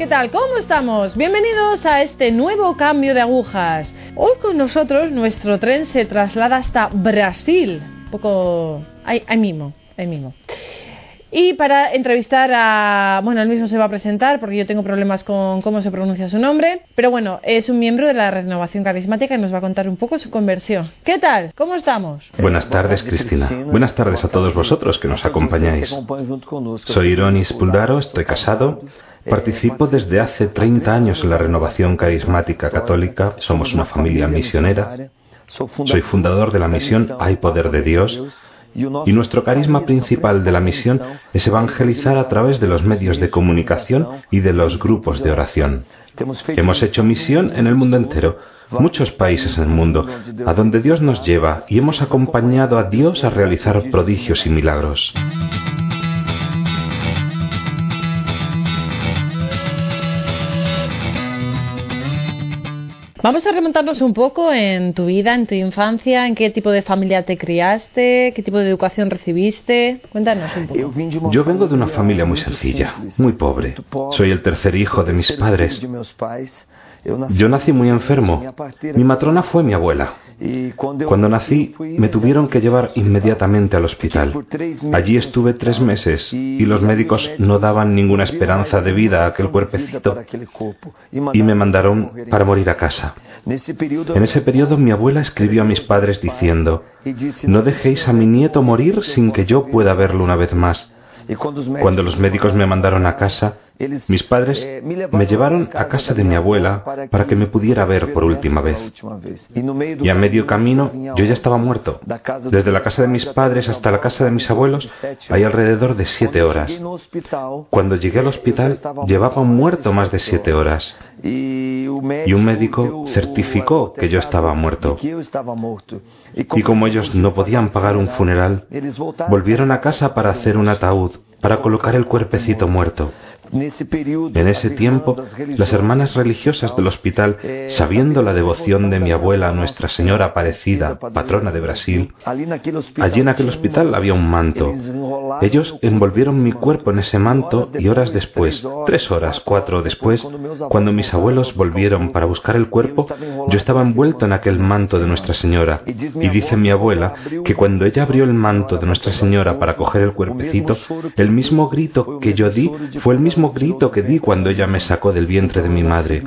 ¿qué tal? ¿Cómo estamos? Bienvenidos a este nuevo cambio de agujas. Hoy con nosotros nuestro tren se traslada hasta Brasil. Un poco... Ahí, ahí mismo, ahí mismo. Y para entrevistar a... Bueno, él mismo se va a presentar porque yo tengo problemas con cómo se pronuncia su nombre. Pero bueno, es un miembro de la Renovación Carismática y nos va a contar un poco su conversión. ¿Qué tal? ¿Cómo estamos? Buenas tardes, Cristina. Buenas tardes a todos vosotros que nos acompañáis. Soy Ironis Puldaro, estoy casado. Participo desde hace 30 años en la Renovación Carismática Católica. Somos una familia misionera. Soy fundador de la misión Hay Poder de Dios y nuestro carisma principal de la misión es evangelizar a través de los medios de comunicación y de los grupos de oración. Hemos hecho misión en el mundo entero, muchos países en el mundo, a donde Dios nos lleva y hemos acompañado a Dios a realizar prodigios y milagros. Vamos a remontarnos un poco en tu vida, en tu infancia, en qué tipo de familia te criaste, qué tipo de educación recibiste. Cuéntanos un poco. Yo vengo de una familia muy sencilla, muy pobre. Soy el tercer hijo de mis padres. Yo nací muy enfermo. Mi matrona fue mi abuela. Cuando nací me tuvieron que llevar inmediatamente al hospital. Allí estuve tres meses y los médicos no daban ninguna esperanza de vida a aquel cuerpecito y me mandaron para morir a casa. En ese periodo mi abuela escribió a mis padres diciendo, no dejéis a mi nieto morir sin que yo pueda verlo una vez más. Cuando los médicos me mandaron a casa, mis padres me llevaron a casa de mi abuela para que me pudiera ver por última vez. Y a medio camino yo ya estaba muerto. Desde la casa de mis padres hasta la casa de mis abuelos hay alrededor de siete horas. Cuando llegué al hospital llevaba muerto más de siete horas. Y un médico certificó que yo estaba muerto. Y como ellos no podían pagar un funeral, volvieron a casa para hacer un ataúd, para colocar el cuerpecito muerto. En ese tiempo, las hermanas religiosas del hospital, sabiendo la devoción de mi abuela a Nuestra Señora Aparecida, patrona de Brasil, allí en aquel hospital había un manto. Ellos envolvieron mi cuerpo en ese manto y horas después, tres horas, cuatro después, cuando mis abuelos volvieron para buscar el cuerpo, yo estaba envuelto en aquel manto de Nuestra Señora. Y dice mi abuela que cuando ella abrió el manto de Nuestra Señora para coger el cuerpecito, el mismo grito que yo di fue el mismo grito que di cuando ella me sacó del vientre de mi madre.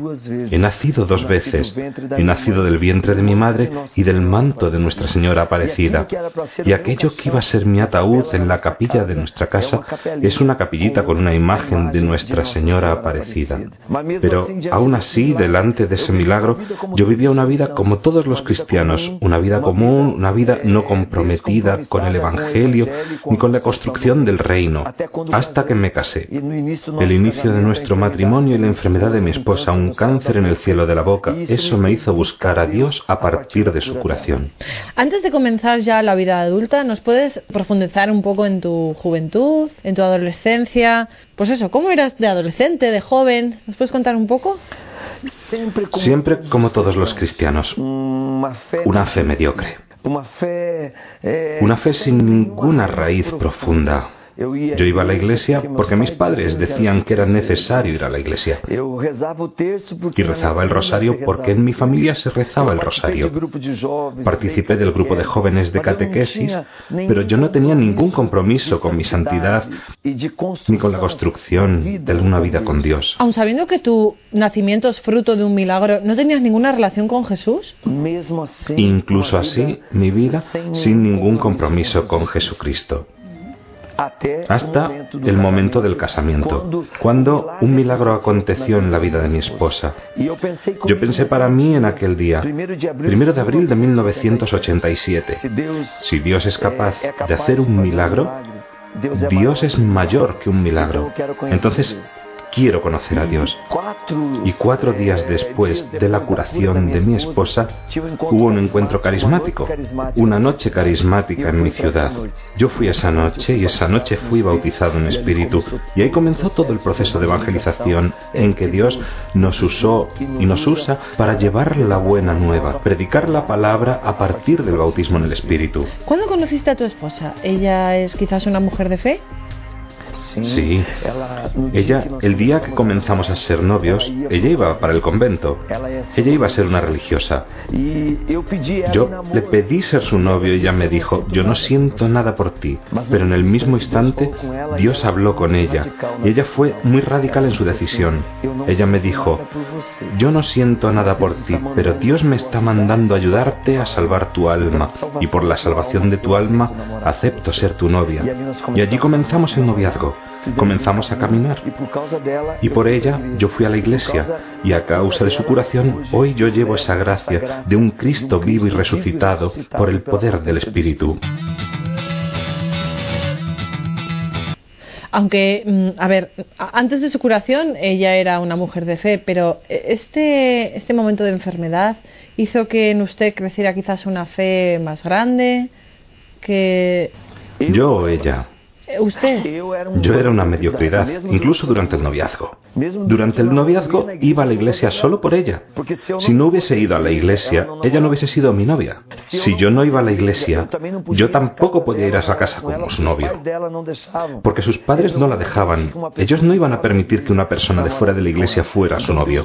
He nacido dos veces. He nacido del vientre de mi madre y del manto de Nuestra Señora Aparecida. Y aquello que iba a ser mi ataúd en la capilla de nuestra casa es una capillita con una imagen de Nuestra Señora Aparecida. Pero aún así, delante de ese milagro, yo vivía una vida como todos los cristianos, una vida común, una vida no comprometida con el Evangelio ni con la construcción del reino, hasta que me casé el inicio de nuestro matrimonio y la enfermedad de mi esposa, un cáncer en el cielo de la boca. Eso me hizo buscar a Dios a partir de su curación. Antes de comenzar ya la vida adulta, ¿nos puedes profundizar un poco en tu juventud, en tu adolescencia? Pues eso, ¿cómo eras de adolescente, de joven? ¿Nos puedes contar un poco? Siempre como todos los cristianos, una fe mediocre. Una fe sin ninguna raíz profunda yo iba a la iglesia porque mis padres decían que era necesario ir a la iglesia. Y rezaba el rosario porque en mi familia se rezaba el rosario. Participé del grupo de jóvenes de catequesis, pero yo no tenía ningún compromiso con mi santidad ni con la construcción de una vida con Dios. Aun sabiendo que tu nacimiento es fruto de un milagro, ¿no tenías ninguna relación con Jesús? Incluso así, mi vida sin ningún compromiso con Jesucristo hasta el momento del casamiento, cuando un milagro aconteció en la vida de mi esposa. Yo pensé para mí en aquel día, primero de abril de 1987, si Dios es capaz de hacer un milagro, Dios es mayor que un milagro. Entonces quiero conocer a Dios. Y cuatro días después de la curación de mi esposa, hubo un encuentro carismático, una noche carismática en mi ciudad. Yo fui esa noche y esa noche fui bautizado en espíritu. Y ahí comenzó todo el proceso de evangelización en que Dios nos usó y nos usa para llevar la buena nueva, predicar la palabra a partir del bautismo en el espíritu. ¿Cuándo conociste a tu esposa? ¿Ella es quizás una mujer de fe? Sí. Ella, el día que comenzamos a ser novios, ella iba para el convento. Ella iba a ser una religiosa. Yo le pedí ser su novio y ella me dijo, yo no siento nada por ti. Pero en el mismo instante, Dios habló con ella y ella fue muy radical en su decisión. Ella me dijo, yo no siento nada por ti, pero Dios me está mandando ayudarte a salvar tu alma y por la salvación de tu alma acepto ser tu novia. Y allí comenzamos el noviazgo comenzamos a caminar. Y por ella yo fui a la iglesia y a causa de su curación hoy yo llevo esa gracia de un Cristo vivo y resucitado por el poder del Espíritu. Aunque, mm, a ver, antes de su curación ella era una mujer de fe, pero este, este momento de enfermedad hizo que en usted creciera quizás una fe más grande, que... Yo o ella. ¿Usted? Yo era una mediocridad, incluso durante el noviazgo. Durante el noviazgo iba a la iglesia solo por ella. Si no hubiese ido a la iglesia, ella no hubiese sido mi novia. Si yo no iba a la iglesia, yo tampoco podía ir a esa casa como su novio. Porque sus padres no la dejaban. Ellos no iban a permitir que una persona de fuera de la iglesia fuera su novio.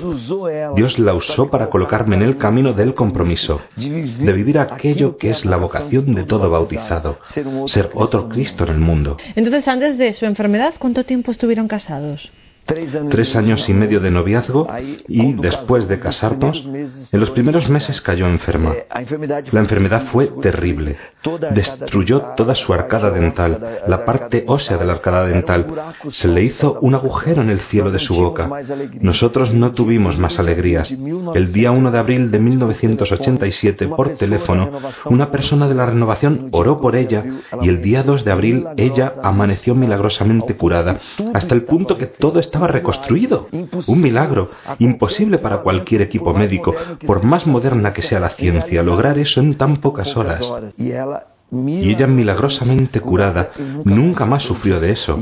Dios la usó para colocarme en el camino del compromiso, de vivir aquello que es la vocación de todo bautizado, ser otro Cristo en el mundo. Entonces, antes de su enfermedad, ¿cuánto tiempo estuvieron casados? Tres años y medio de noviazgo y después de casarnos, en los primeros meses cayó enferma. La enfermedad fue terrible. Destruyó toda su arcada dental, la parte ósea de la arcada dental. Se le hizo un agujero en el cielo de su boca. Nosotros no tuvimos más alegrías. El día 1 de abril de 1987, por teléfono, una persona de la renovación oró por ella y el día 2 de abril ella amaneció milagrosamente curada, hasta el punto que todo estaba reconstruido. Un milagro, imposible para cualquier equipo médico, por más moderna que sea la ciencia, lograr eso en tan pocas horas. Y ella milagrosamente curada nunca más sufrió de eso.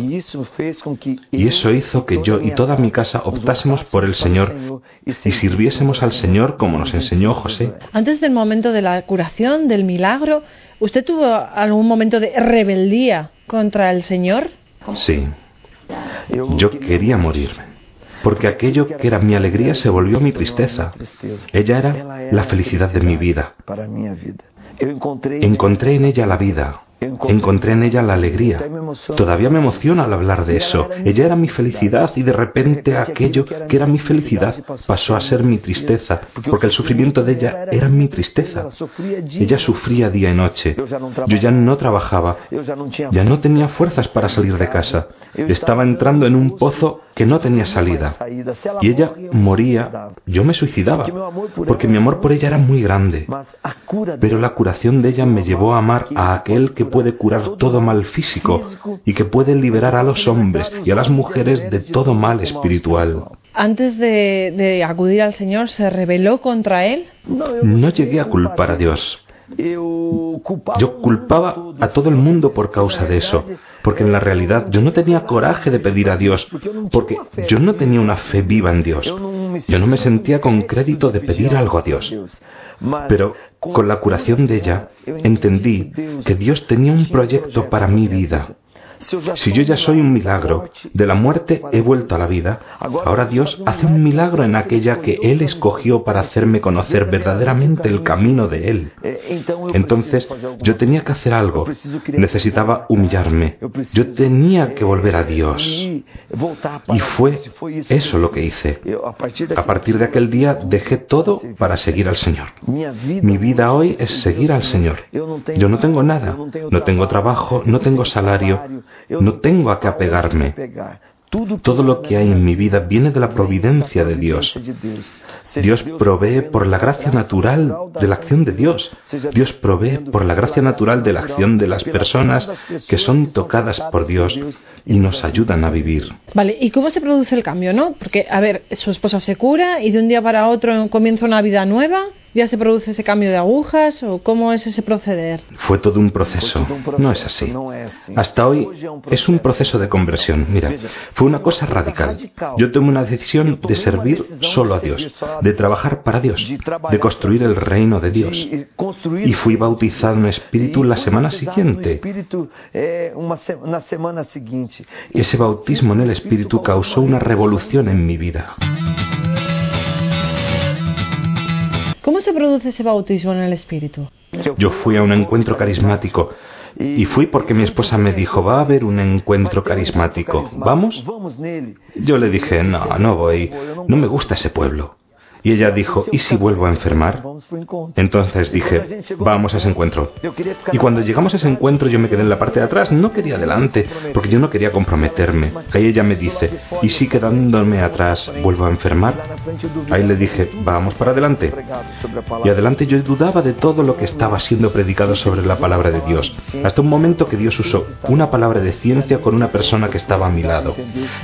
Y eso hizo que yo y toda mi casa optásemos por el Señor y sirviésemos al Señor como nos enseñó José. Antes del momento de la curación, del milagro, ¿usted tuvo algún momento de rebeldía contra el Señor? Sí. Yo quería morirme, porque aquello que era mi alegría se volvió mi tristeza. Ella era la felicidad de mi vida. Encontré en ella la vida, Encontré en ella la alegría. Todavía me emociona al hablar de eso. Ella era mi felicidad y de repente aquello que era mi felicidad pasó a ser mi tristeza, porque el sufrimiento de ella era mi tristeza. Ella sufría día y noche. Yo ya no trabajaba, ya no tenía fuerzas para salir de casa. Estaba entrando en un pozo que no tenía salida. Y ella moría, yo me suicidaba, porque mi amor por ella era muy grande. Pero la curación de ella me llevó a amar a aquel que puede curar todo mal físico y que puede liberar a los hombres y a las mujeres de todo mal espiritual. Antes de, acudir al Señor, ¿se rebeló contra Él? No llegué a culpar a Dios. Yo culpaba a todo el mundo por causa de eso, porque en la realidad yo no tenía coraje de pedir a Dios, porque yo no tenía una fe viva en Dios. Yo no me sentía con crédito de pedir algo a Dios. Pero con la curación de ella entendí que Dios tenía un proyecto para mi vida si yo ya soy un milagro, de la muerte he vuelto a la vida, ahora Dios hace un milagro en aquella que Él escogió para hacerme conocer verdaderamente el camino de Él. Entonces yo tenía que hacer algo, necesitaba humillarme, yo tenía que volver a Dios. Y fue eso lo que hice. A partir de aquel día dejé todo para seguir al Señor. Mi vida hoy es seguir al Señor. Yo no tengo nada, no tengo trabajo, no tengo salario, no tengo a qué apegarme. Todo lo que hay en mi vida viene de la providencia de Dios. Dios provee por la gracia natural de la acción de Dios. Dios provee por la gracia natural de la acción de las personas que son tocadas por Dios y nos ayudan a vivir. Vale, ¿y cómo se produce el cambio, no? Porque, a ver, su esposa se cura y de un día para otro comienza una vida nueva. Ya se produce ese cambio de agujas o cómo es ese proceder? Fue todo un proceso. No es así. Hasta hoy es un proceso de conversión. Mira, fue una cosa radical. Yo tomé una decisión de servir solo a Dios, de trabajar para Dios, de construir el reino de Dios. Y fui bautizado en Espíritu la semana siguiente. Ese bautismo en el Espíritu causó una revolución en mi vida. Produce ese bautismo en el Espíritu? Yo fui a un encuentro carismático y fui porque mi esposa me dijo, va a haber un encuentro carismático, ¿vamos? Yo le dije, no, no voy, no me gusta ese pueblo. Y ella dijo, ¿y si vuelvo a enfermar? Entonces dije, vamos a ese encuentro. Y cuando llegamos a ese encuentro yo me quedé en la parte de atrás, no quería adelante, porque yo no quería comprometerme. Ahí ella me dice, ¿y si quedándome atrás vuelvo a enfermar? Ahí le dije, vamos para adelante. Y adelante yo dudaba de todo lo que estaba siendo predicado sobre la palabra de Dios, hasta un momento que Dios usó una palabra de ciencia con una persona que estaba a mi lado.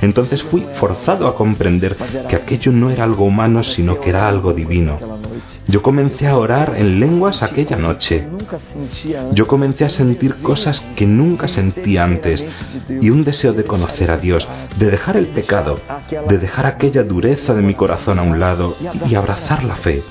Entonces fui forzado a comprender que aquello no era algo humano, sino que era algo divino. Yo comencé a orar en lenguas aquella noche. Yo comencé a sentir cosas que nunca sentí antes y un deseo de conocer a Dios, de dejar el pecado, de dejar aquella dureza de mi corazón a un lado y abrazar la fe.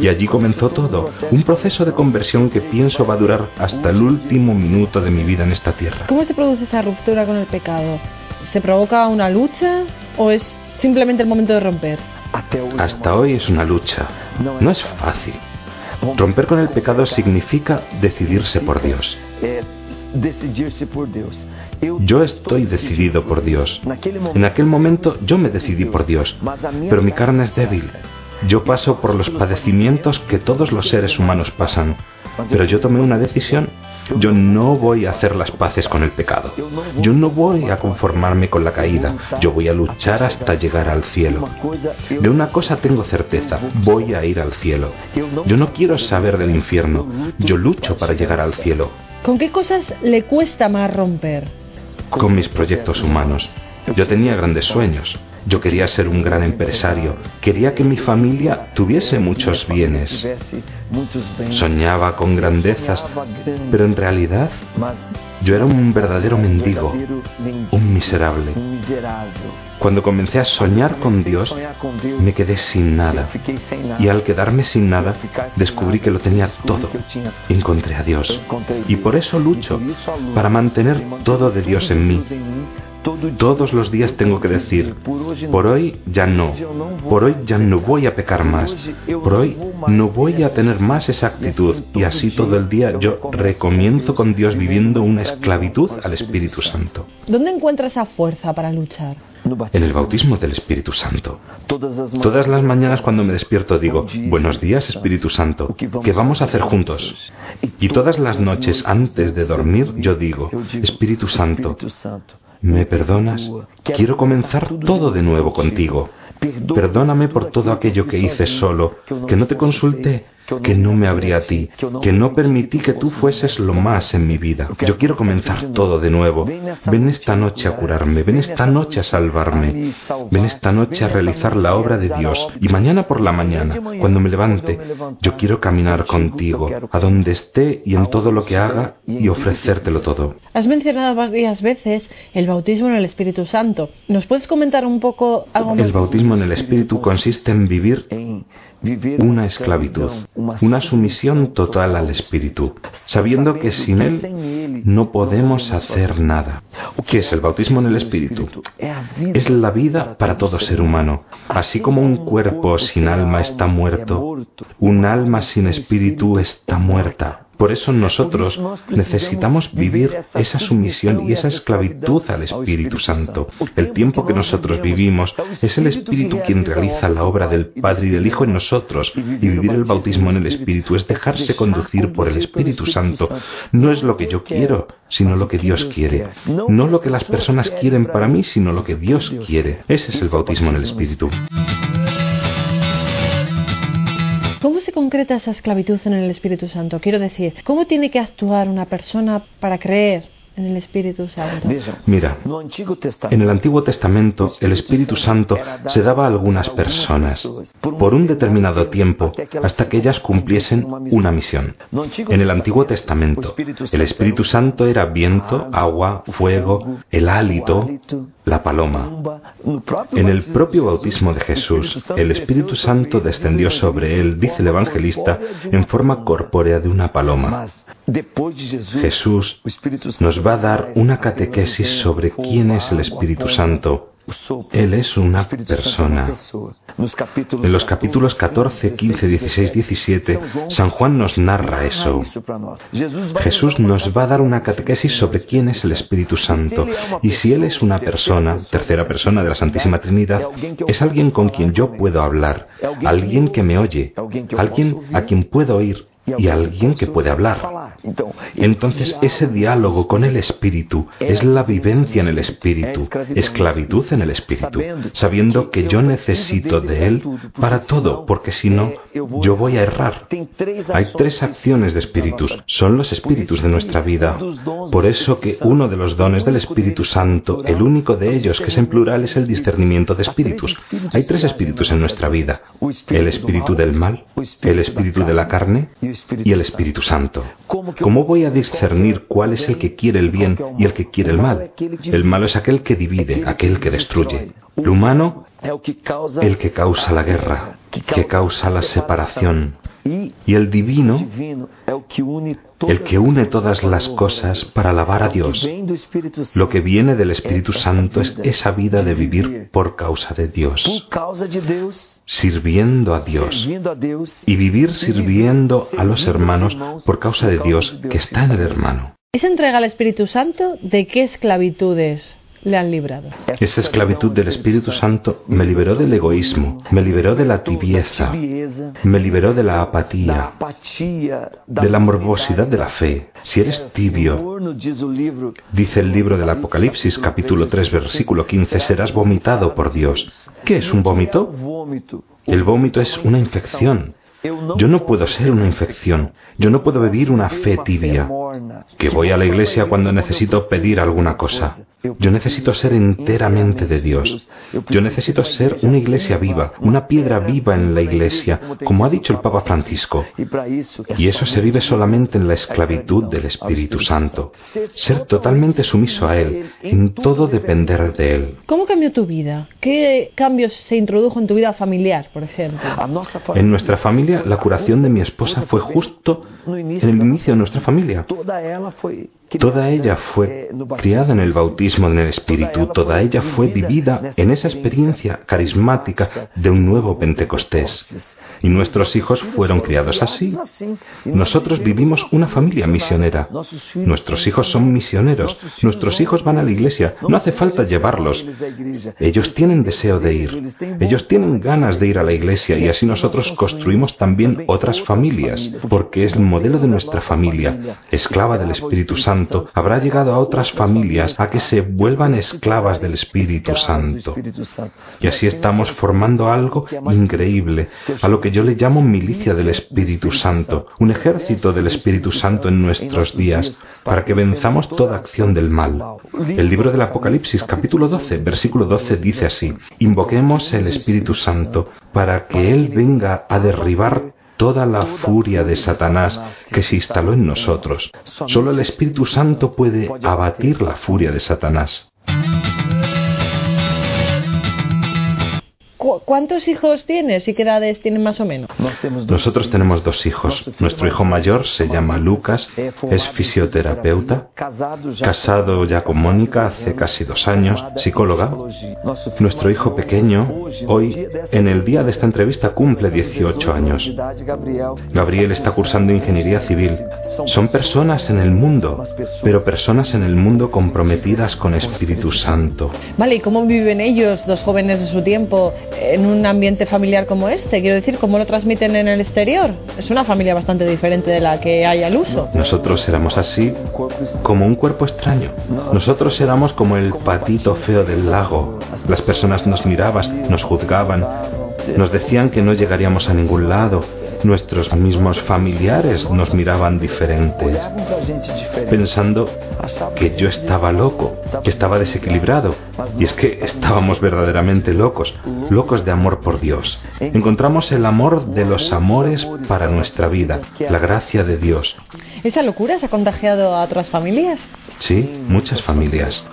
Y allí comenzó todo, un proceso de conversión que pienso va a durar hasta el último minuto de mi vida en esta tierra. ¿Cómo se produce esa ruptura con el pecado? ¿Se provoca una lucha o es simplemente el momento de romper? Hasta hoy es una lucha. No es fácil. Romper con el pecado significa decidirse por Dios. Yo estoy decidido por Dios. En aquel momento yo me decidí por Dios, pero mi carne es débil. Yo paso por los padecimientos que todos los seres humanos pasan, pero yo tomé una decisión yo no voy a hacer las paces con el pecado. Yo no voy a conformarme con la caída. Yo voy a luchar hasta llegar al cielo. De una cosa tengo certeza, voy a ir al cielo. Yo no quiero saber del infierno. Yo lucho para llegar al cielo. ¿Con qué cosas le cuesta más romper? Con mis proyectos humanos. Yo tenía grandes sueños. Yo quería ser un gran empresario, quería que mi familia tuviese muchos bienes. Soñaba con grandezas, pero en realidad yo era un verdadero mendigo, un miserable. Cuando comencé a soñar con Dios, me quedé sin nada. Y al quedarme sin nada, descubrí que lo tenía todo. Encontré a Dios. Y por eso lucho, para mantener todo de Dios en mí. Todos los días tengo que decir, por hoy ya no, por hoy ya no voy a pecar más, por hoy no voy a tener más esa actitud y así todo el día yo recomienzo con Dios viviendo una esclavitud al Espíritu Santo. ¿Dónde encuentra esa fuerza para luchar? En el bautismo del Espíritu Santo. Todas las mañanas cuando me despierto digo, buenos días Espíritu Santo, ¿qué vamos a hacer juntos? Y todas las noches antes de dormir yo digo, Espíritu Santo, ¿Me perdonas? Quiero comenzar todo de nuevo contigo. Perdóname por todo aquello que hice solo, que no te consulté, que no me abrí a ti, que no permití que tú fueses lo más en mi vida. Yo quiero comenzar todo de nuevo. Ven esta noche a curarme, ven esta noche a salvarme, ven esta noche a realizar la obra de Dios. Y mañana por la mañana, cuando me levante, yo quiero caminar contigo, a donde esté y en todo lo que haga y ofrecértelo todo. Has mencionado varias veces el bautismo en el Espíritu Santo. ¿Nos puedes comentar un poco algo más? El bautismo en el Espíritu consiste en vivir una esclavitud, una sumisión total al Espíritu, sabiendo que sin Él no podemos hacer nada. ¿Qué es el bautismo en el Espíritu? Es la vida para todo ser humano. Así como un cuerpo sin alma está muerto, un alma sin espíritu está muerta. Por eso nosotros necesitamos vivir esa sumisión y esa esclavitud al Espíritu Santo. El tiempo que nosotros vivimos es el Espíritu quien realiza la obra del Padre y del Hijo en nosotros. Y vivir el bautismo en el Espíritu es dejarse conducir por el Espíritu Santo. No es lo que yo quiero, sino lo que Dios quiere. No lo que las personas quieren para mí, sino lo que Dios quiere. Ese es el bautismo en el Espíritu. ¿Cómo se concreta esa esclavitud en el Espíritu Santo? Quiero decir, ¿cómo tiene que actuar una persona para creer en el Espíritu Santo? Mira, en el Antiguo Testamento el Espíritu Santo se daba a algunas personas por un determinado tiempo hasta que ellas cumpliesen una misión. En el Antiguo Testamento el Espíritu Santo era viento, agua, fuego, el hálito, la paloma. En el propio bautismo de Jesús, el Espíritu Santo descendió sobre él, dice el evangelista, en forma corpórea de una paloma. Jesús nos va a dar una catequesis sobre quién es el Espíritu Santo él es una persona. En los capítulos 14, 15, 16, 17, San Juan nos narra eso. Jesús nos va a dar una catequesis sobre quién es el Espíritu Santo. Y si Él es una persona, tercera persona de la Santísima Trinidad, es alguien con quien yo puedo hablar, alguien que me oye, alguien a quien puedo oír, y alguien que puede hablar. Entonces ese diálogo con el Espíritu es la vivencia en el Espíritu, esclavitud en el Espíritu, sabiendo que yo necesito de Él para todo, porque si no, yo voy a errar. Hay tres acciones de espíritus, son los espíritus de nuestra vida. Por eso que uno de los dones del Espíritu Santo, el único de ellos que es en plural, es el discernimiento de espíritus. Hay tres espíritus en nuestra vida. El espíritu del mal, el espíritu de la carne y el Espíritu Santo. ¿Cómo voy a discernir cuál es el que quiere el bien y el que quiere el mal? El malo es aquel que divide, aquel que destruye. El humano, el que causa la guerra, que causa la separación. Y el divino, el que une todas las cosas para alabar a Dios. Lo que viene del Espíritu Santo es esa vida de vivir por causa de Dios, sirviendo a Dios. y vivir sirviendo a los hermanos por causa de Dios que está en el hermano. ¿Esa entrega al Espíritu Santo de qué esclavitudes Esa esclavitud del Espíritu Santo me liberó del egoísmo, me liberó de la tibieza, me liberó de la apatía, de la morbosidad de la fe. Si eres tibio, dice el libro del Apocalipsis capítulo 3 versículo 15, serás vomitado por Dios. ¿Qué es un vómito? El vómito es una infección. Yo no puedo ser una infección. Yo no puedo vivir una fe tibia. Que voy a la iglesia cuando necesito pedir alguna cosa. Yo necesito ser enteramente de Dios. Yo necesito ser una iglesia viva, una piedra viva en la iglesia, como ha dicho el Papa Francisco. Y eso se vive solamente en la esclavitud del Espíritu Santo. Ser totalmente sumiso a Él, en todo depender de Él. ¿Cómo cambió tu vida? ¿Qué cambios se introdujo en tu vida familiar, por ejemplo? En nuestra familia, la curación de mi esposa fue justo en el inicio de nuestra familia. Toda ella fue criada en el bautismo en el Espíritu, toda ella fue vivida en esa experiencia carismática de un nuevo Pentecostés. Y nuestros hijos fueron criados así. Nosotros vivimos una familia misionera. Nuestros hijos son misioneros. Nuestros hijos van a la iglesia. No hace falta llevarlos. Ellos tienen deseo de ir. Ellos tienen ganas de ir a la iglesia y así nosotros construimos también otras familias, porque es el modelo de nuestra familia, esclava del Espíritu Santo, habrá llegado a otras familias a que se vuelvan esclavas del Espíritu Santo. Y así estamos formando algo increíble, a lo que yo le llamo milicia del Espíritu Santo, un ejército del Espíritu Santo en nuestros días, para que venzamos toda acción del mal. El libro del Apocalipsis capítulo 12, versículo 12 dice así, invoquemos el Espíritu Santo para que Él venga a derribar toda la furia de Satanás que se instaló en nosotros. Solo el Espíritu Santo puede abatir la furia de Satanás. ¿Cuántos hijos tienes y qué edades tienen más o menos? Nosotros tenemos dos hijos. Nuestro hijo mayor se llama Lucas, es fisioterapeuta, casado ya con Mónica hace casi dos años, psicóloga. Nuestro hijo pequeño, hoy, en el día de esta entrevista, cumple 18 años. Gabriel está cursando ingeniería civil. Son personas en el mundo, pero personas en el mundo comprometidas con Espíritu Santo. Vale, ¿y cómo viven ellos, dos jóvenes de su tiempo? En un ambiente familiar como este? Quiero decir, ¿cómo lo transmiten en el exterior? Es una familia bastante diferente de la que hay al uso. Nosotros éramos así, como un cuerpo extraño. Nosotros éramos como el patito feo del lago. Las personas nos miraban, nos juzgaban, nos decían que no llegaríamos a ningún lado, Nuestros mismos familiares nos miraban diferentes, pensando que yo estaba loco, que estaba desequilibrado. Y es que estábamos verdaderamente locos, locos de amor por Dios. Encontramos el amor de los amores para nuestra vida, la gracia de Dios. ¿Esa locura se ha contagiado a otras familias? Sí, muchas familias.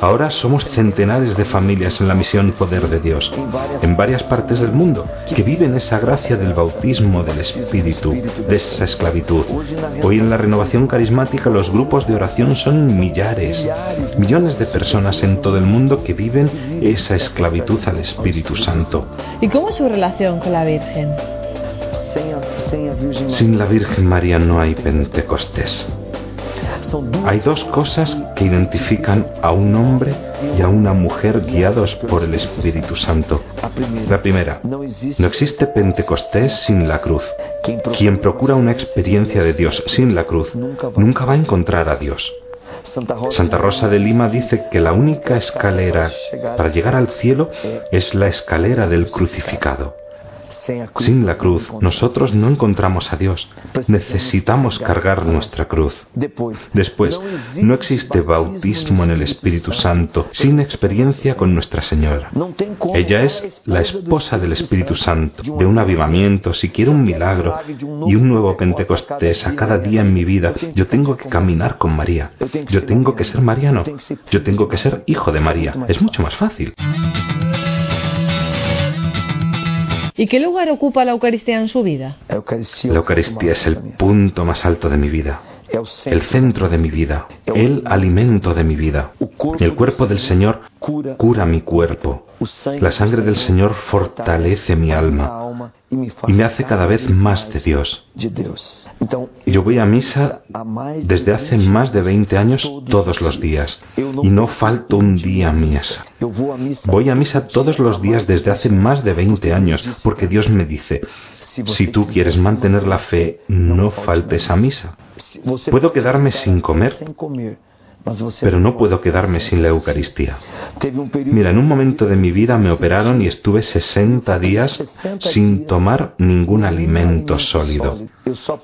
Ahora somos centenares de familias en la misión Poder de Dios, en varias partes del mundo, que viven esa gracia del bautismo del Espíritu, de esa esclavitud. Hoy en la renovación carismática los grupos de oración son millares, millones de personas en todo el mundo que viven esa esclavitud al Espíritu Santo. ¿Y cómo es su relación con la Virgen? Sin la Virgen María no hay Pentecostés. Hay dos cosas que identifican a un hombre y a una mujer guiados por el Espíritu Santo. La primera, no existe Pentecostés sin la cruz. Quien procura una experiencia de Dios sin la cruz nunca va a encontrar a Dios. Santa Rosa de Lima dice que la única escalera para llegar al cielo es la escalera del crucificado. Sin la cruz nosotros no encontramos a Dios. Necesitamos cargar nuestra cruz. Después, no existe bautismo en el Espíritu Santo sin experiencia con Nuestra Señora. Ella es la esposa del Espíritu Santo, de un avivamiento, si quiero un milagro y un nuevo Pentecostés a cada día en mi vida. Yo tengo que caminar con María. Yo tengo que ser mariano. Yo tengo que ser hijo de María. Es mucho más fácil. ¿Y qué lugar ocupa la Eucaristía en su vida? La Eucaristía es el punto más alto de mi vida, el centro de mi vida, el alimento de mi vida. El cuerpo del Señor cura mi cuerpo. La sangre del Señor fortalece mi alma y me hace cada vez más de Dios. Yo voy a misa desde hace más de 20 años todos los días. y no falto un día a misa. Voy a misa todos los días desde hace más de 20 años. porque Dios me dice, si tú quieres mantener la fe, no faltes a misa. Puedo quedarme sin comer, pero no puedo quedarme sin la Eucaristía. Mira, en un momento de mi vida me operaron y estuve 60 días sin tomar ningún alimento sólido.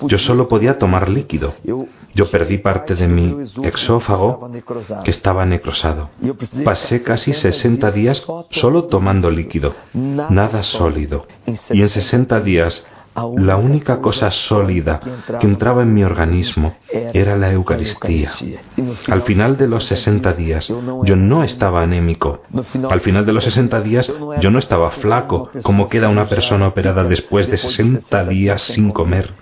Yo solo podía tomar líquido. Yo perdí parte de mi exófago que estaba necrosado. Pasé casi 60 días solo tomando líquido, nada sólido. Y en 60 días la única cosa sólida que entraba en mi organismo era la Eucaristía. Al final de los 60 días yo no estaba anémico. Al final de los 60 días yo no estaba flaco, como queda una persona operada después de 60 días sin comer.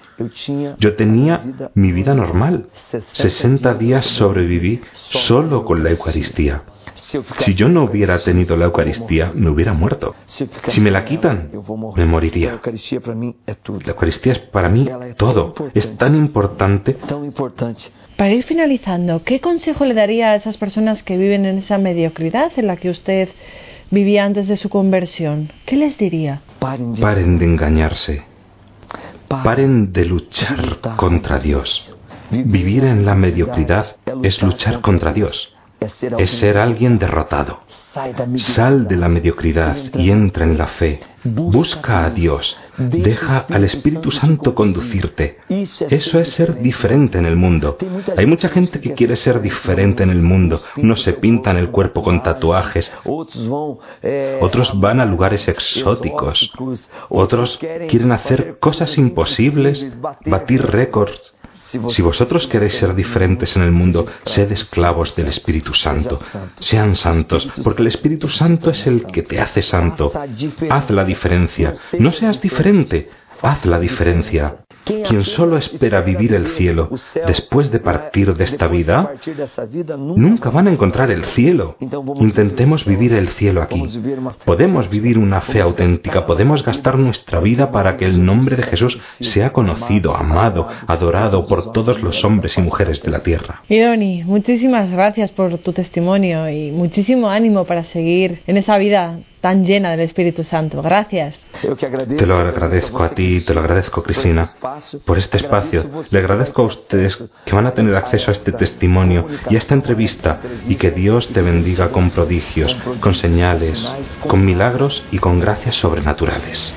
Yo tenía mi vida normal. 60 días sobreviví solo con la Eucaristía. Si yo no hubiera tenido la Eucaristía, me hubiera muerto. Si me la quitan, me moriría. La Eucaristía es para mí todo. Es tan importante. Para ir finalizando, ¿qué consejo le daría a esas personas que viven en esa mediocridad en la que usted vivía antes de su conversión? ¿Qué les diría? Paren de engañarse. Paren de luchar contra Dios. Vivir en la mediocridad es luchar contra Dios es ser alguien derrotado. Sal de la mediocridad y entra en la fe. Busca a Dios. Deja al Espíritu Santo conducirte. Eso es ser diferente en el mundo. Hay mucha gente que quiere ser diferente en el mundo. No se pintan el cuerpo con tatuajes. Otros van a lugares exóticos. Otros quieren hacer cosas imposibles, batir récords. Si vosotros queréis ser diferentes en el mundo, sed esclavos del Espíritu Santo. Sean santos, porque el Espíritu Santo es el que te hace santo. Haz la diferencia. No seas diferente, haz la diferencia. Quien solo espera vivir el cielo después de partir de esta vida, nunca van a encontrar el cielo. Intentemos vivir el cielo aquí. Podemos vivir una fe auténtica, podemos gastar nuestra vida para que el nombre de Jesús sea conocido, amado, adorado por todos los hombres y mujeres de la tierra. Ironi, muchísimas gracias por tu testimonio y muchísimo ánimo para seguir en esa vida tan llena del Espíritu Santo. Gracias. Te lo agradezco a ti, te lo agradezco, Cristina, por este espacio. Le agradezco a ustedes que van a tener acceso a este testimonio y a esta entrevista y que Dios te bendiga con prodigios, con señales, con milagros y con gracias sobrenaturales.